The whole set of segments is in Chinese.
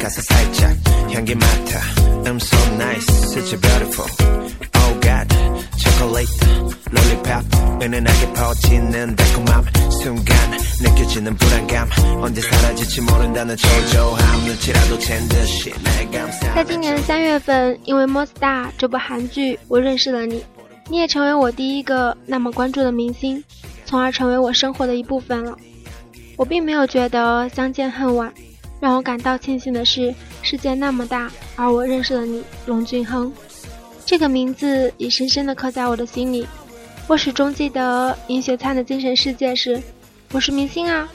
가까이 가서 살짝 향기 맡아 I'm so nice such a beautiful Oh God chocolate lollipop 은은하게 퍼지는 달콤함 순간 느껴지는 불안감 언제 사라질지 모른다는 초조함 눈치라도 챈 듯이 날 감싸 在今年三月份，因为《Monster》这部韩剧，我认识了你，你也成为我第一个那么关注的明星，从而成为我生活的一部分了。我并没有觉得相见恨晚， 让我感到庆幸的是，世界那么大，而我认识了你，龙俊亨。这个名字已深深地刻在我的心里。我始终记得尹雪灿的精神世界是“我是明星啊”，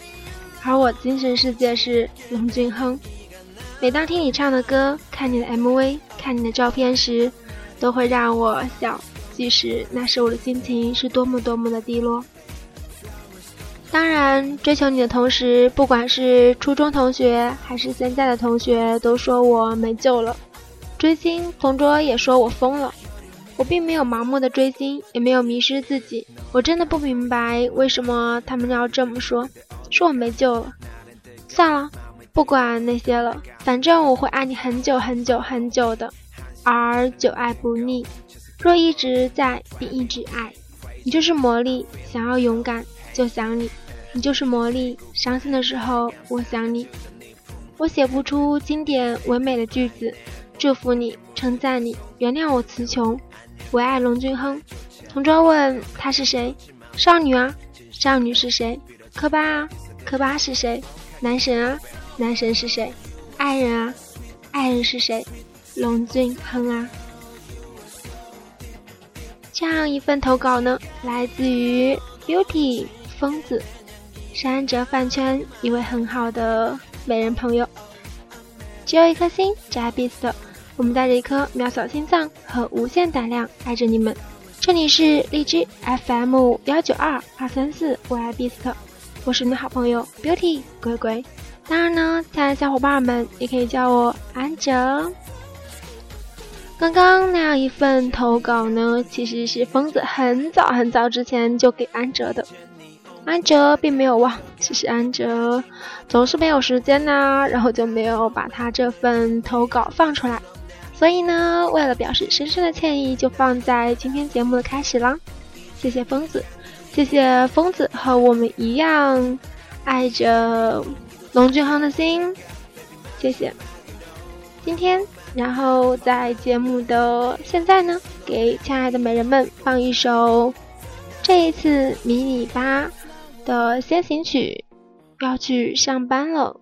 而我精神世界是龙俊亨。每当听你唱的歌、看你的 MV、看你的照片时，都会让我笑。即使那时我的心情是多么多么的低落。当然，追求你的同时，不管是初中同学还是现在的同学，都说我没救了。追星同桌也说我疯了。我并没有盲目的追星，也没有迷失自己。我真的不明白为什么他们要这么说，说我没救了。算了，不管那些了，反正我会爱你很久很久很久的，而久爱不腻。若一直在，便一直爱。你就是魔力，想要勇敢就想你。你就是魔力，伤心的时候我想你。我写不出经典唯美的句子，祝福你，称赞你，原谅我词穷。唯爱龙俊亨。同桌问他是谁？少女啊，少女是谁？科巴啊，科巴是谁？男神啊，男神是谁？爱人啊，爱人是谁？龙俊亨啊。这样一份投稿呢，来自于 Beauty 疯子。是安哲饭圈一位很好的美人朋友，只有一颗心，只爱 Beast。我们带着一颗渺小心脏和无限胆量爱着你们。这里是荔枝 FM 幺九二二三四，我爱 Beast，我是你的好朋友 Beauty 鬼鬼。当然呢，亲爱的小伙伴们也可以叫我安哲。刚刚那样一份投稿呢，其实是疯子很早很早之前就给安哲的。安哲并没有忘，只是安哲总是没有时间呐，然后就没有把他这份投稿放出来。所以呢，为了表示深深的歉意，就放在今天节目的开始啦。谢谢疯子，谢谢疯子和我们一样爱着龙俊亨的心，谢谢。今天，然后在节目的现在呢，给亲爱的美人们放一首这一次迷你吧。的先行曲，要去上班了。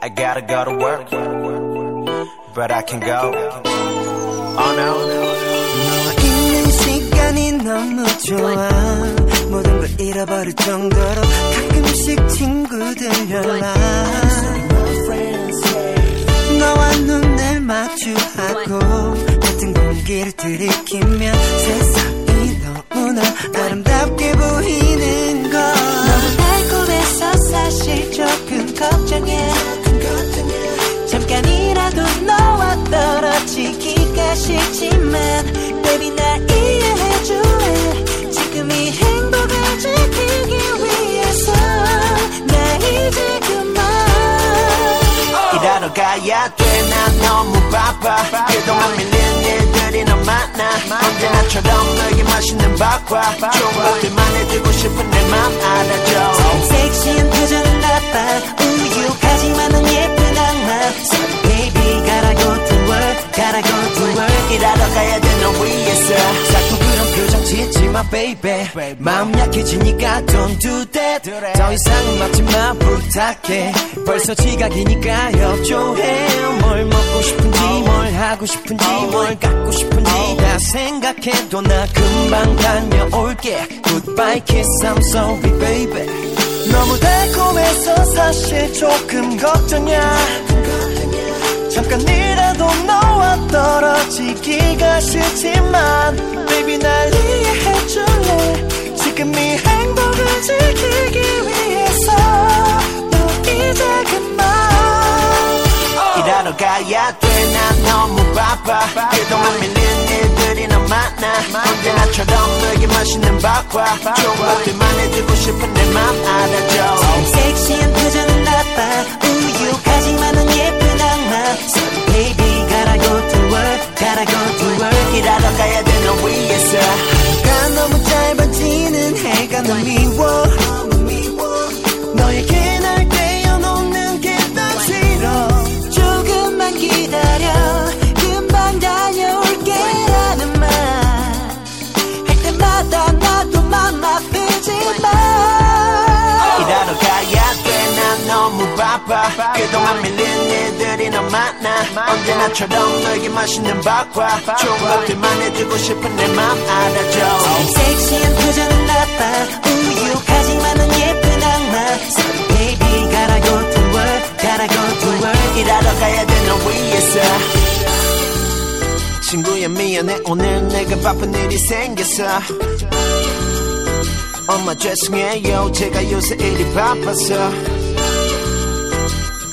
I gotta go to work, but I can go. Oh no. 너와 있는 시간이 너무 좋아. 모든 걸 잃어버릴 정도로 가끔씩 친구들 연락. 너와 눈을 마주하고 같은 공기를 들이키며 세상 너무나 아름답게 보이는 걸 너무 달콤해서 사실 조금 걱정해. 잠깐이라도 너와 떨어지기가 싫지만 Baby 날 이해해줄래? 지금 이 행복을 지키기 위해서 나 이제 그만. 일하러 가야 돼. 난 너무 바빠. 그동안 밀린 일들이 언제나처럼 너에게 맛있는 좋은 것들만 해주고 싶은 내 맘 알아줘. 섹시한 표정은 나빠. 우유하지만 넌 예쁜 악마. Baby go to work go to work. 일하러 가야 돼너 위해서. 자꾸 그런 표정 짓지 마 baby. 마음 약해지니까 don't do that. 더 이상은 막지 마 부탁해. 벌써 지각이니까 협조해. 뭘 먹고 싶은지 뭘 하고 싶은지 뭘 갖고 싶은지 다 생각해도 나 금방 다녀올게. Goodbye kiss I'm sorry baby. 너무 달콤해서 사실 조금 걱정이야. 잠깐이라도 너와 떨어지기가 싫지만 Baby 날 이해해줄래? 지금 이 행복을 지키기 위해 일하러 가야 돼 난 너무 바빠. 그동안 밀린 일들이 너무 많아. 언제나처럼 너에게만 맛있는 밥과 좋은 것들만 해주고 싶은 내 맘 알아줘. 섹시한 표정은 나빠. 우유하지만은 예쁜 악마. Sorry baby go to work gotta go to work. 일하러 가야 돼너 위해서. 가 너무 짧아지는 해가 너무 미워 너무 바빠. 그동안 밀린 일들이 너무 많아. 언제나처럼 너에게 맛있는 밥과 좋은 것들만 해주고 싶은 내 맘 알아줘. 섹시한 표정은 나빠. 우유하지만은 예쁜 악마. Sorry baby gotta go to work gotta go to work. 일하러 가야 돼너 위해서. 친구야 미안해. 오늘 내가 바쁜 일이 생겼어. 엄마 죄송해요. 제가 요새 일이 바빠서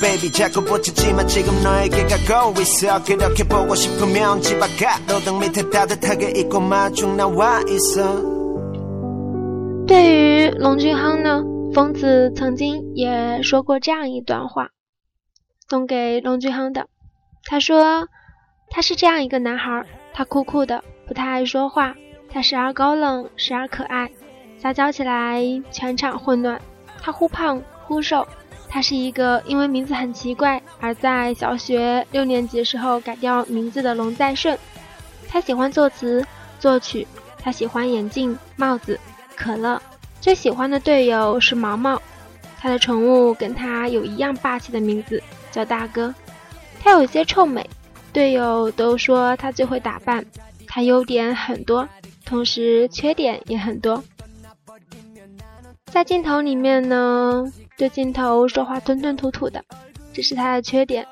Baby 자꾸 뻗치지만 지금 너에게 가고 있어 그렇게 보고 싶으면 집 앞 가로등 밑에 따뜻하게 입고 마중 나와 있어 对于龙俊亨呢，疯子曾经也说过这样一段话，送给龙俊亨的。他说：“他是这样一个男孩，他酷酷的，不太爱说话，他时而高冷，时而可爱，撒娇起来全场混乱。他忽胖忽瘦， 他是一个因为名字很奇怪而在小学六年级时候改掉名字的龙在顺。他喜欢作词作曲，他喜欢眼镜、帽子。”可乐最喜欢的队友是毛毛，他的宠物跟他有一样霸气的名字，叫大哥。他有些臭美，队友都说他最会打扮。他优点很多，同时缺点也很多。在镜头里面呢，对镜头说话吞吞吐吐的，这是他的缺点。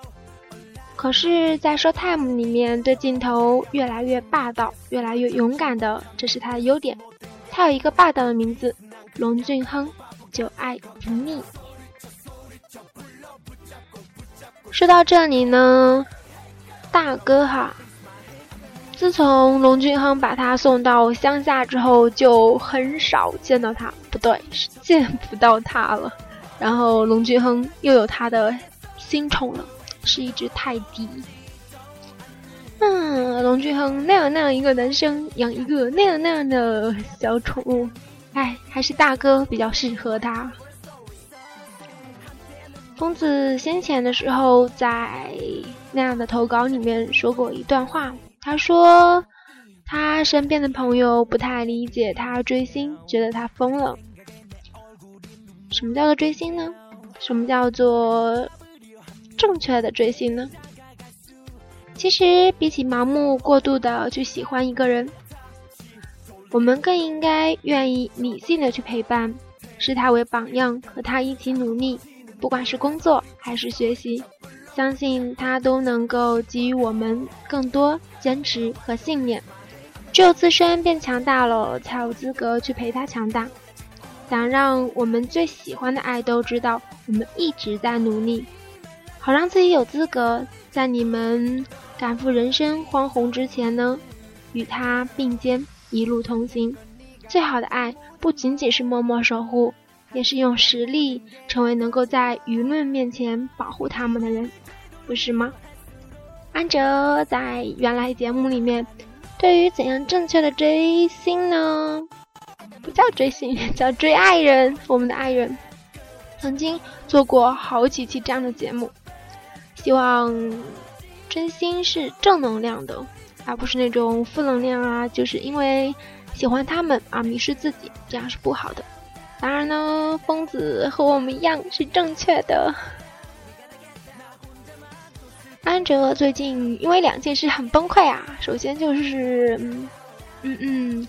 可是，在 show time 里面对镜头越来越霸道，越来越勇敢的，这是他的优点。他有一个霸道的名字，龙俊亨，久爱不腻。说到这里呢，大哥哈，自从龙俊亨把他送到乡下之后，就很少见到他，不对，是见不到他了。然后龙俊亨又有他的新宠了，是一只泰迪。嗯，龙俊亨那样那样一个男生养一个那样那样的小宠物，哎，还是大哥比较适合他。疯子先前的时候在那样的投稿里面说过一段话，他说他身边的朋友不太理解他追星，觉得他疯了。什么叫做追星呢？什么叫做正确的追星呢？其实，比起盲目过度的去喜欢一个人，我们更应该愿意理性的去陪伴，视他为榜样，和他一起努力。不管是工作还是学习，相信他都能够给予我们更多坚持和信念。只有自身变强大了，才有资格去陪他强大。想让我们最喜欢的爱豆知道，我们一直在努力，好让自己有资格在你们赶赴人生荒红之前呢，与他并肩一路同行。最好的爱，不仅仅是默默守护。也是用实力成为能够在舆论面前保护他们的人，不是吗？安哲在原来节目里面，对于怎样正确的追星呢？不叫追星，叫追爱人。我们的爱人曾经做过好几期这样的节目，希望真心是正能量的，而不是那种负能量啊，就是因为喜欢他们而迷失自己，这样是不好的。当然呢，疯子和我们一样是正确的。安哲最近因为两件事很崩溃啊，首先就是，嗯嗯，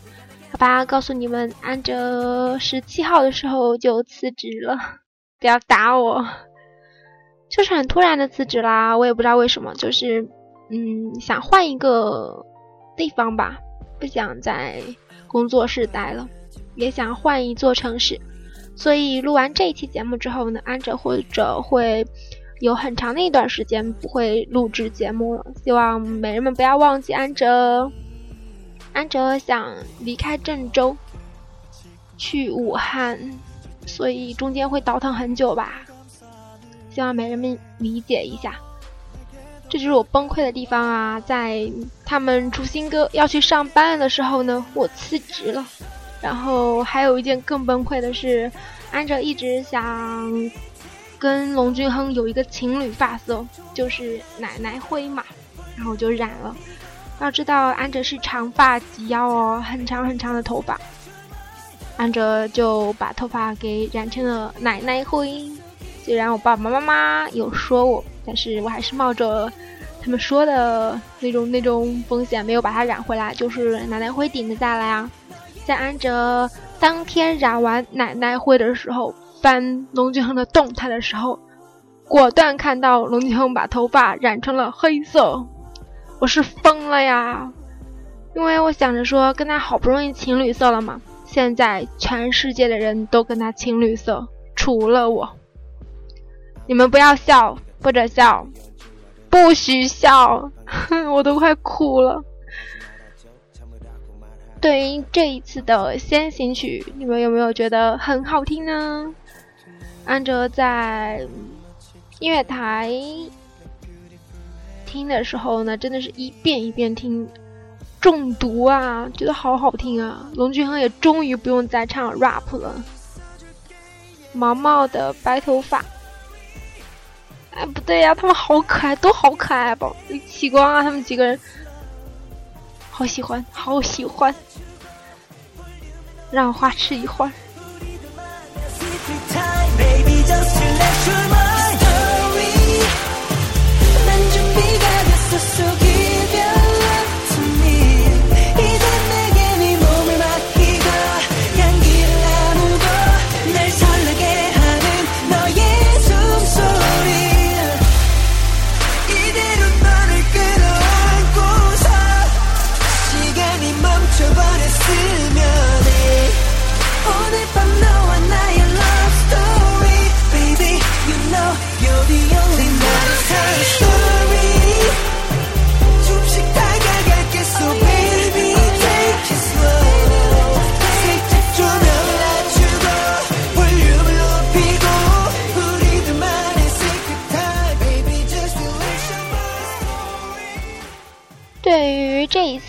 好吧，告诉你们，安哲十七号的时候就辞职了，不要打我，就是很突然的辞职啦，我也不知道为什么，就是嗯，想换一个地方吧，不想在工作室待了。也想换一座城市，所以录完这一期节目之后呢，安哲或者会有很长的一段时间不会录制节目了。希望美人们不要忘记安哲。安哲想离开郑州，去武汉，所以中间会倒腾很久吧。希望美人们理解一下。这就是我崩溃的地方啊！在他们出新歌要去上班的时候呢，我辞职了。然后还有一件更崩溃的是，安哲一直想跟龙俊亨有一个情侣发色，就是奶奶灰嘛，然后就染了。要知道，安哲是长发及腰哦，很长很长的头发。安哲就把头发给染成了奶奶灰。虽然我爸爸妈妈有说我，但是我还是冒着他们说的那种那种风险，没有把它染回来，就是奶奶灰顶的下来啊。在安哲当天染完奶奶灰的时候，翻龙俊亨的动态的时候，果断看到龙俊亨把头发染成了黑色，我是疯了呀！因为我想着说，跟他好不容易情侣色了嘛，现在全世界的人都跟他情侣色，除了我。你们不要笑，或者笑，不许笑，我都快哭了。对于这一次的先行曲，你们有没有觉得很好听呢？安哲在音乐台听的时候呢，真的是一遍一遍听，中毒啊，觉得好好听啊！龙俊亨也终于不用再唱 rap 了。毛毛的白头发。哎，不对呀，他们好可爱，都好可爱吧？李启光啊，他们几个人，好喜欢，好喜欢，让花痴一会儿。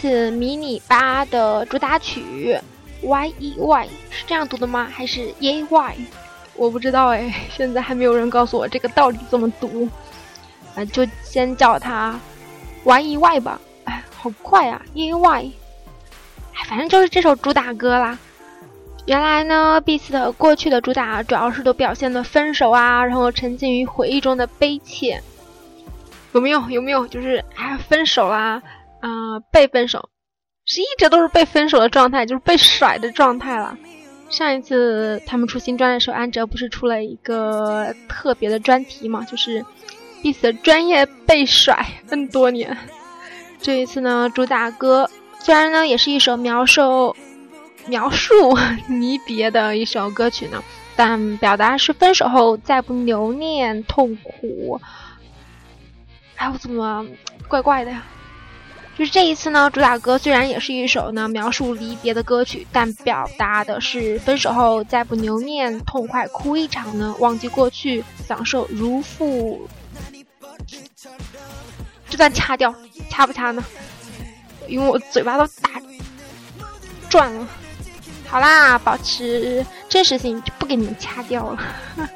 次迷你八的主打曲 Y E Y 是这样读的吗？还是 Y E Y？我不知道哎，现在还没有人告诉我这个到底怎么读，啊，就先叫它 Y E Y 吧。哎，好快啊，Y E Y。哎，反正就是这首主打歌啦。原来呢，Beast 的过去的主打主要是都表现的分手啊，然后沉浸于回忆中的悲切。有没有？有没有？就是哎，分手啦。啊，被分手，是一直都是被分手的状态，就是被甩的状态了。上一次他们出新专的时候，安哲不是出了一个特别的专题嘛，就是彼此的专业被甩 N 多年。这一次呢，主打歌虽然呢也是一首描述描述 离别的一首歌曲呢，但表达是分手后再不留恋痛苦。哎，我怎么怪怪的呀？就是这一次呢，主打歌虽然也是一首呢描述离别的歌曲，但表达的是分手后再不留念，痛快哭一场呢，忘记过去，享受如复。这段掐掉，掐不掐呢？因为我嘴巴都打转了。好啦，保持真实性，就不给你们掐掉了。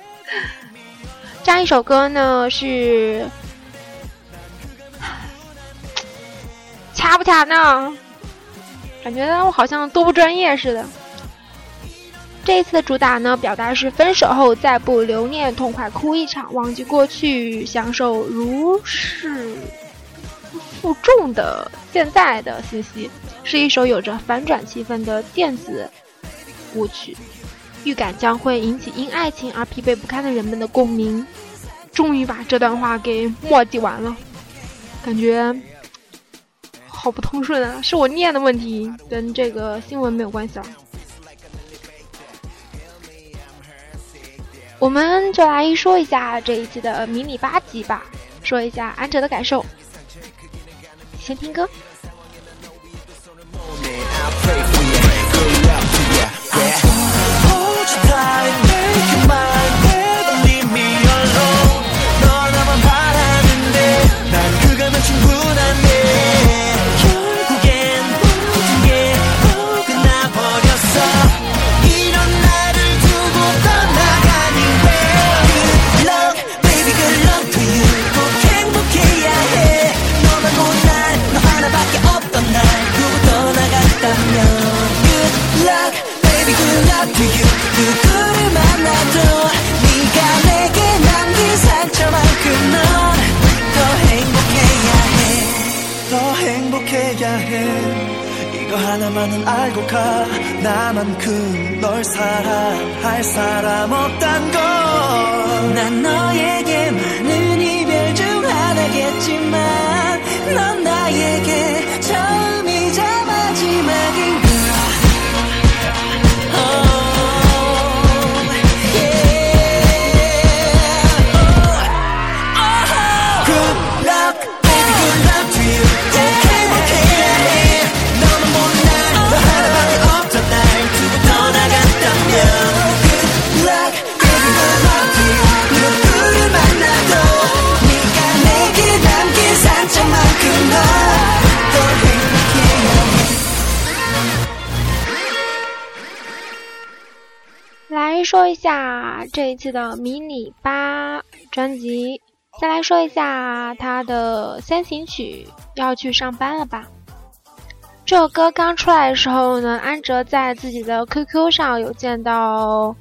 这样一首歌呢是。掐不掐呢？感觉我好像多不专业似的。这一次的主打呢，表达是分手后再不留念，痛快哭一场，忘记过去，享受如释负重的现在的信息，是一首有着反转气氛的电子舞曲，预感将会引起因爱情而疲惫不堪的人们的共鸣。终于把这段话给墨迹完了，感觉。好不通顺啊！是我念的问题，跟这个新闻没有关系啊。我们就来说一下这一期的迷你八集吧，说一下安哲的感受。先听歌。 나는 알고 가. 나만큼 널 사랑할 사람 없단 걸난 너에게 많은 이별 중 하나겠지만 넌 나에게 说一下这一次的迷你八专辑，再来说一下他的先行曲《要去上班了吧》。这首歌刚出来的时候呢，安哲在自己的 QQ 上有见到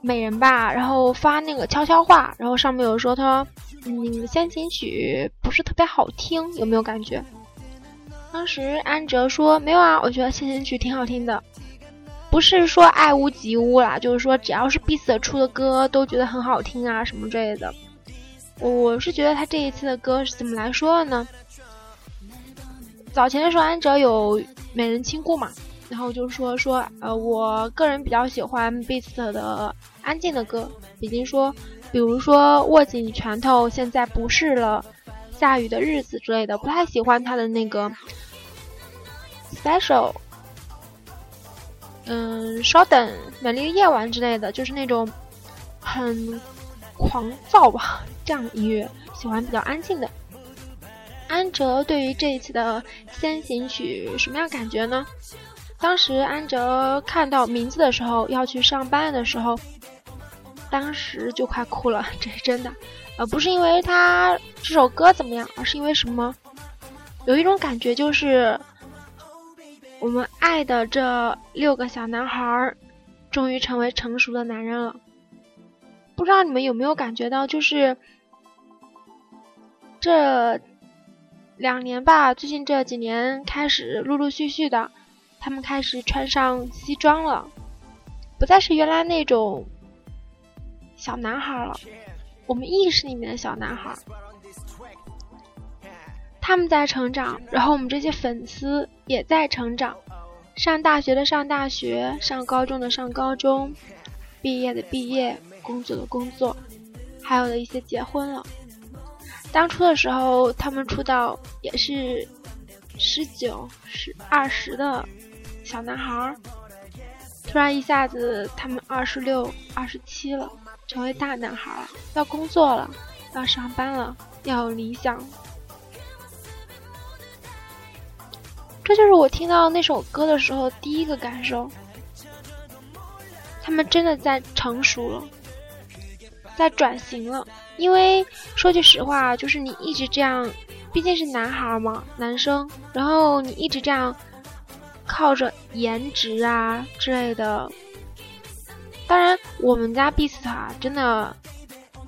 美人吧，然后发那个悄悄话，然后上面有说他，嗯，先行曲不是特别好听，有没有感觉？当时安哲说没有啊，我觉得先行曲挺好听的。不是说爱屋及乌啦，就是说只要是 Beast 出的歌都觉得很好听啊，什么之类的。我是觉得他这一次的歌是怎么来说的呢？早前的时候，安哲有美人亲故嘛，然后就说说呃，我个人比较喜欢 Beast 的安静的歌，已经说，比如说握紧拳头，现在不是了，下雨的日子之类的，不太喜欢他的那个 Special。嗯，稍等，美丽的夜晚之类的，就是那种很狂躁吧，这样的音乐，喜欢比较安静的。安哲对于这一次的先行曲什么样感觉呢？当时安哲看到名字的时候，要去上班的时候，当时就快哭了，这是真的。呃，不是因为他这首歌怎么样，而是因为什么？有一种感觉就是。我们爱的这六个小男孩儿，终于成为成熟的男人了。不知道你们有没有感觉到，就是这两年吧，最近这几年开始陆陆续续的，他们开始穿上西装了，不再是原来那种小男孩了，我们意识里面的小男孩。他们在成长，然后我们这些粉丝也在成长。上大学的上大学，上高中的上高中，毕业的毕业，工作的工作，还有的一些结婚了。当初的时候，他们出道也是十九、十二十的小男孩儿，突然一下子他们二十六、二十七了，成为大男孩了，要工作了，要上班了，要有理想。这就是我听到那首歌的时候第一个感受，他们真的在成熟了，在转型了。因为说句实话，就是你一直这样，毕竟是男孩嘛，男生，然后你一直这样靠着颜值啊之类的。当然，我们家 Beast 真的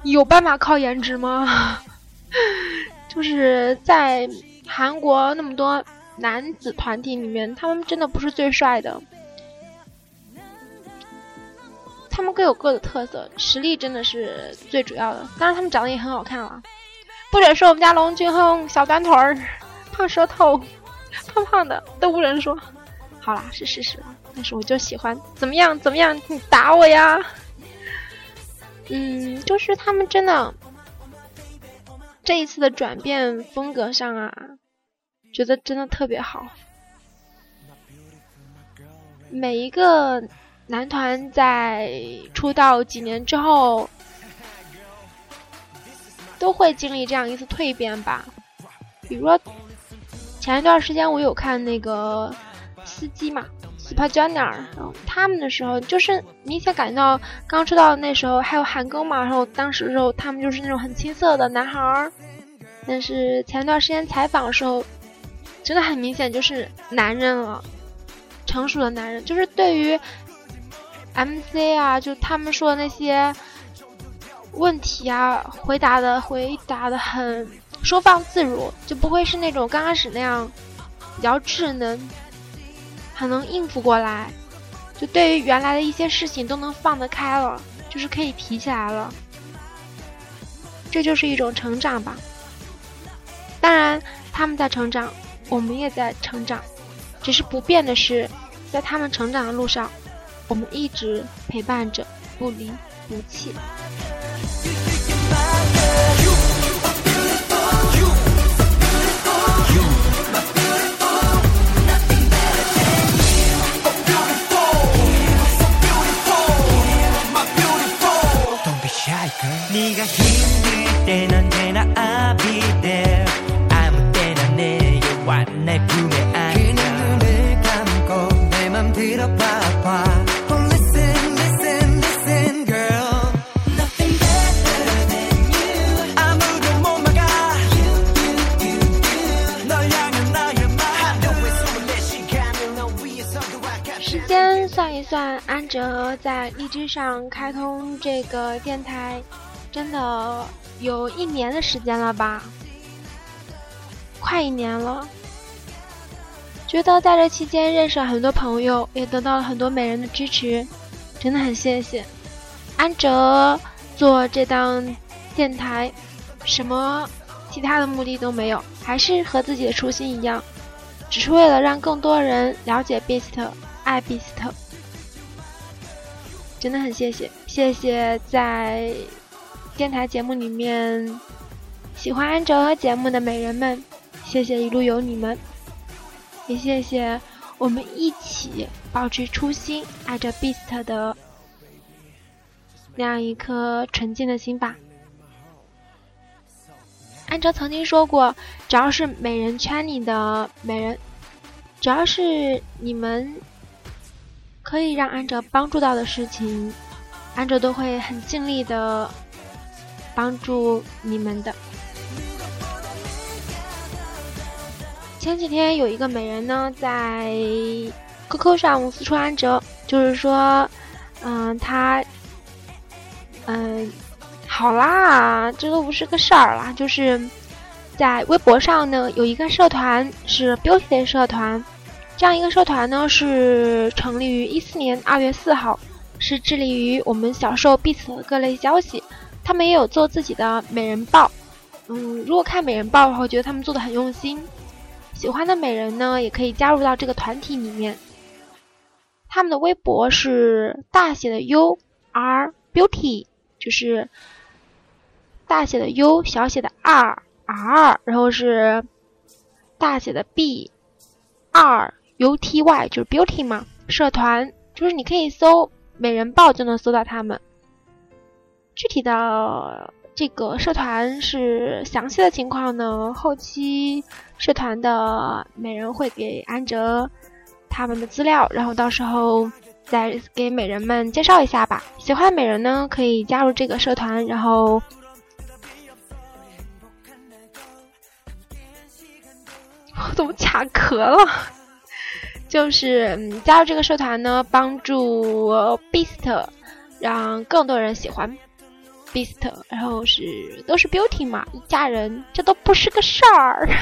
有办法靠颜值吗？就是在韩国那么多。男子团体里面，他们真的不是最帅的，他们各有各的特色，实力真的是最主要的。当然，他们长得也很好看了，不准说我们家龙俊亨小短腿儿、胖舌头、胖胖的都不能说。好啦，是事实，但是我就喜欢怎么样怎么样，你打我呀！嗯，就是他们真的这一次的转变风格上啊。觉得真的特别好。每一个男团在出道几年之后，都会经历这样一次蜕变吧。比如说，前一段时间我有看那个司机嘛，Super Junior，然后他们的时候，就是明显感觉到刚出道那时候还有韩庚嘛，然后当时的时候他们就是那种很青涩的男孩儿。但是前一段时间采访的时候。真的很明显，就是男人了，成熟的男人，就是对于 MC 啊，就他们说的那些问题啊，回答的回答的很收放自如，就不会是那种刚开始那样比较稚嫩。很能应付过来，就对于原来的一些事情都能放得开了，就是可以提起来了。这就是一种成长吧。当然，他们在成长，我们也在成长，只是不变的是，在他们成长的路上，我们一直陪伴着，不离不弃。呃，在荔枝上开通这个电台，真的有一年的时间了吧？快一年了。觉得在这期间认识了很多朋友，也得到了很多美人的支持，真的很谢谢安哲做这档电台，什么其他的目的都没有，还是和自己的初心一样，只是为了让更多人了解 Beast，爱 Beast。真的很谢谢，谢谢在电台节目里面喜欢安哲节目的美人们，谢谢一路有你们。也谢谢我们一起保持初心、爱着 Beast 的那样一颗纯净的心吧。安哲曾经说过，只要是美人圈里的美人，只要是你们可以让安哲帮助到的事情，安哲都会很尽力的帮助你们的。前几天有一个美人呢，在 QQ 上私戳安哲，就是说，嗯，他，嗯，好啦，这都不是个事儿啦。就是在微博上呢，有一个社团是 Beauty 社团，这样一个社团呢是成立于一四年二月四号，是致力于我们小受彼此的各类消息。他们也有做自己的美人报，嗯，如果看美人报的话，我觉得他们做的很用心。喜欢的美人呢，也可以加入到这个团体里面。他们的微博是大写的 U R Beauty，就是大写的 U 小写的 R R，然后是大写的 B R U T Y，就是 Beauty 嘛。社团就是你可以搜“美人报”就能搜到他们。具体的。这个社团是详细的情况呢，后期社团的美人会给安哲他们的资料，然后到时候再给美人们介绍一下吧。喜欢美人呢，可以加入这个社团，然后 我怎么卡壳了？就是嗯加入这个社团呢，帮助 Beast，让更多人喜欢。Beast，然后是都是 Beauty 嘛，一家人，这都不是个事儿。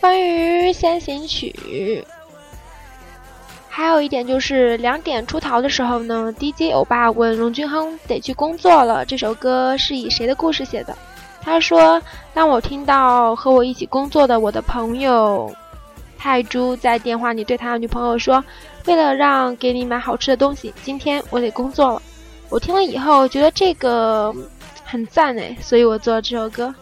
关于先行曲，还有一点就是两点出逃的时候呢，DJ 欧巴问龙俊亨得去工作了，这首歌是以谁的故事写的？他说：“当我听到和我一起工作的我的朋友。”泰珠在电话里对他的女朋友说：“为了让给你买好吃的东西，今天我得工作了。”我听了以后觉得这个很赞诶，所以我做了这首歌。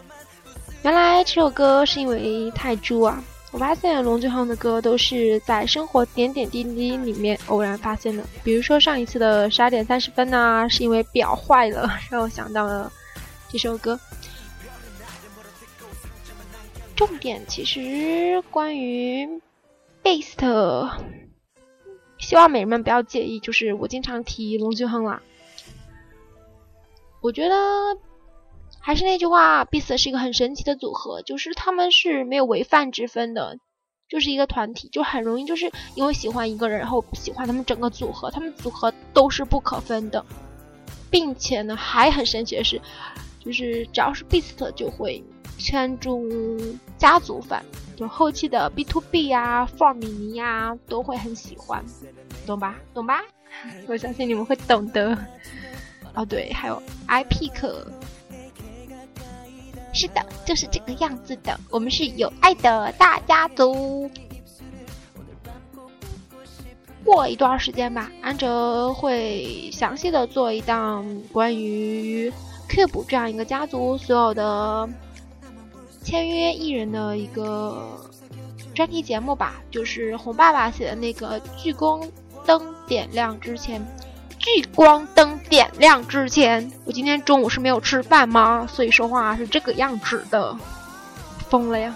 原来这首歌是因为泰珠啊！我发现龙俊亨的歌都是在生活点点滴滴里面偶然发现的，比如说上一次的十二点三十分呐，是因为表坏了，让我想到了这首歌。重点其实关于 Beast，希望美人们不要介意，就是我经常提龙俊亨啦。我觉得还是那句话，Beast 是一个很神奇的组合，就是他们是没有违犯之分的，就是一个团体，就很容易就是因为喜欢一个人，然后喜欢他们整个组合，他们组合都是不可分的，并且呢还很神奇的是，就是只要是 Beast 就会。圈中家族范，就后期的 B to B 呀、r 米尼呀都会很喜欢，懂吧？懂吧？我相信你们会懂的。哦，对，还有 IPK，。是的，就是这个样子的。我们是有爱的大家族。过一段时间吧，安哲会详细的做一档关于 Cube 这样一个家族所有的签约艺人的一个专题节目吧。就是红爸爸写的那个聚光灯点亮之前。聚光灯点亮之前，我今天中午是没有吃饭吗？所以说话是这个样子的，疯了呀！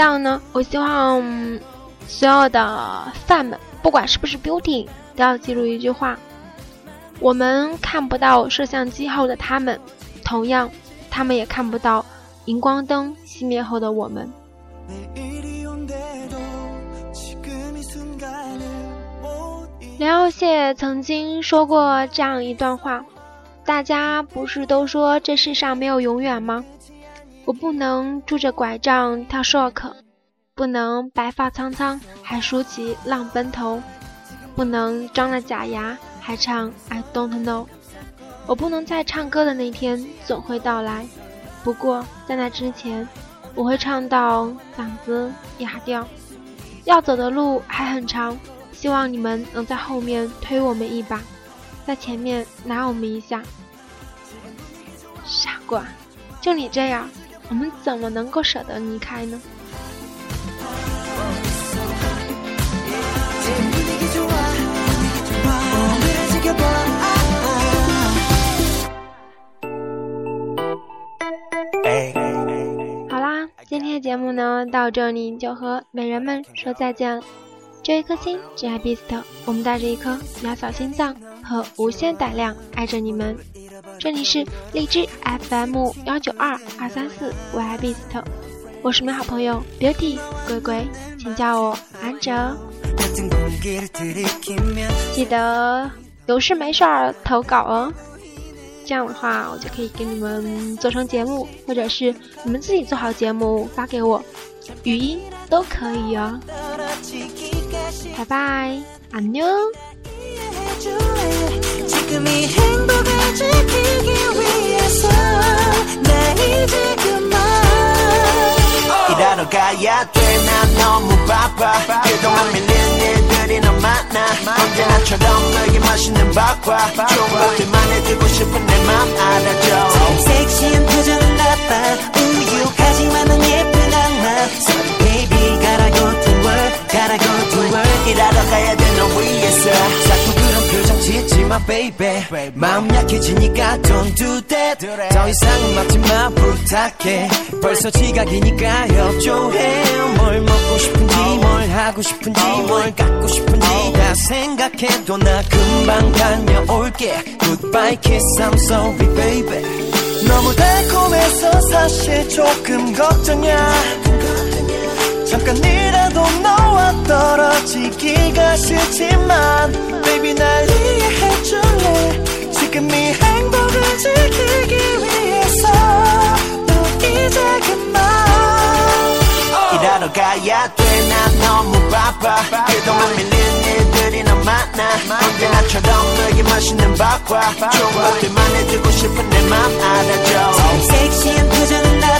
这样呢？我希望所有的饭们，不管是不是 beauty，都要记住一句话：我们看不到摄像机后的他们，同样，他们也看不到荧光灯熄灭后的我们。梁耀谢曾经说过这样一段话：大家不是都说这世上没有永远吗？我不能拄着拐杖跳 shock，不能白发苍苍还梳起浪奔头，不能张了假牙还唱 I don't know。我不能在唱歌的那天总会到来，不过在那之前，我会唱到嗓子哑掉。要走的路还很长，希望你们能在后面推我们一把，在前面拿我们一下。傻瓜，就你这样。我们怎么能够舍得离开呢？好啦，今天的节目呢，到这里就和美人们说再见了。这一颗心只爱 Beast，我们带着一颗渺小心脏和无限胆量爱着你们。这里是荔枝 FM 幺九二二三四 y b e a s t 我是你们好朋友 Beauty 鬼鬼，请叫我安哲。记得有事没事儿投稿哦，这样的话我就可以给你们做成节目，或者是你们自己做好节目发给我，语音都可以哦。拜拜，安妞。 가야 돼 난 너무 바빠. 그동안 밀린 일들이 너무 많아. 언제나처럼 너에게 맛있는 밥과 좋은 것들만 해주고 싶은 내 맘 알아줘. 섹시한 표정은 나빠. 우유하지만 넌 예쁜 악마 baby gotta go to work gotta go to work. 일하러 가야 돼너 위해서. 자꾸 그런 표정 짓지 마 baby. 마음 약해지니까 don't do that. 더 이상은 막지 마 부탁해. 벌써 지각이니까 협조해. 뭘 먹고 싶은지 뭘 하고 싶은지 뭘 갖고 싶은지 다 생각해도 나 금방 다녀올게. Goodbye kiss I'm sorry baby. 너무 달콤해서 사실 조금 걱정이야 잠깐이라도 너와 떨어지기가 싫지만 Baby 날 이해해줄래? 지금 이 행복을 지키기 위해서 너 이제 그만. 일하러 가야 돼난 너무 바빠. 그동안 밀린 일들이 너무 많아. 언제나처럼 너에게 맛있는 밥과. 좋은 것들만 해주고 싶은 내 맘 알아줘. 섹시한 표정은 나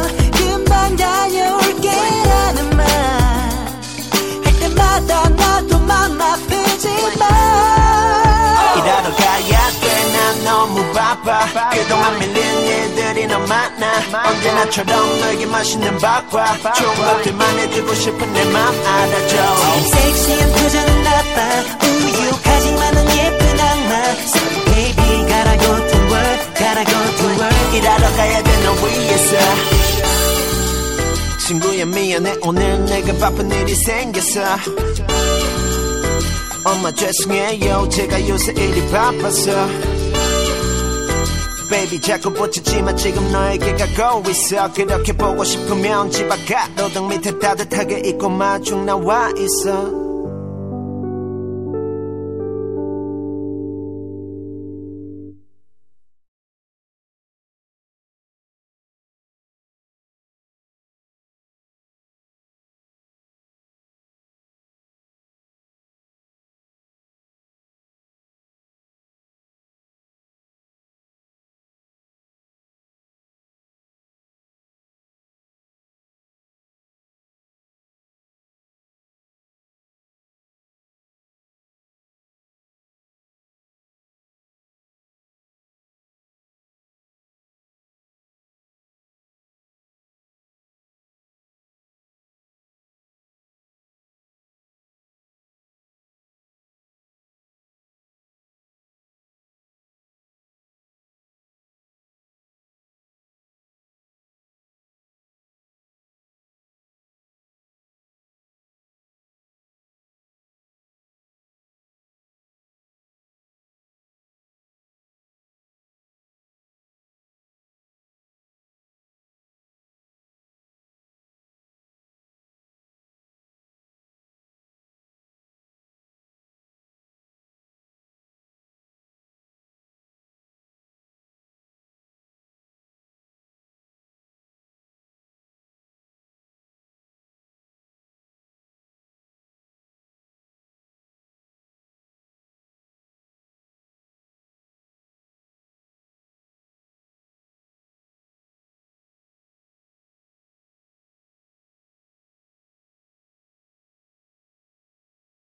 빠. 우유가 그동안 밀린 일들이 너 많아. 언제나처럼 너에게 맛있는 밥과. 좋은 것들만 해주고 싶은 내 맘 알아줘. 섹시한 표정은 나빠. 우유하지만은 예쁜 악마. Sorry baby gotta go to work gotta go to work. 일하러 가야 돼너 위해서. 친구야 미안해. 오늘 내가 바쁜 일이 생겼어. 엄마 죄송해요. 제가 요새 일이 바빠서 Baby. 자꾸 붙이지마 지금 너에게 가고 있어. 그렇게 보고 싶으면 집앞 가로등 밑에 따뜻하게 입고 마중 나와 있어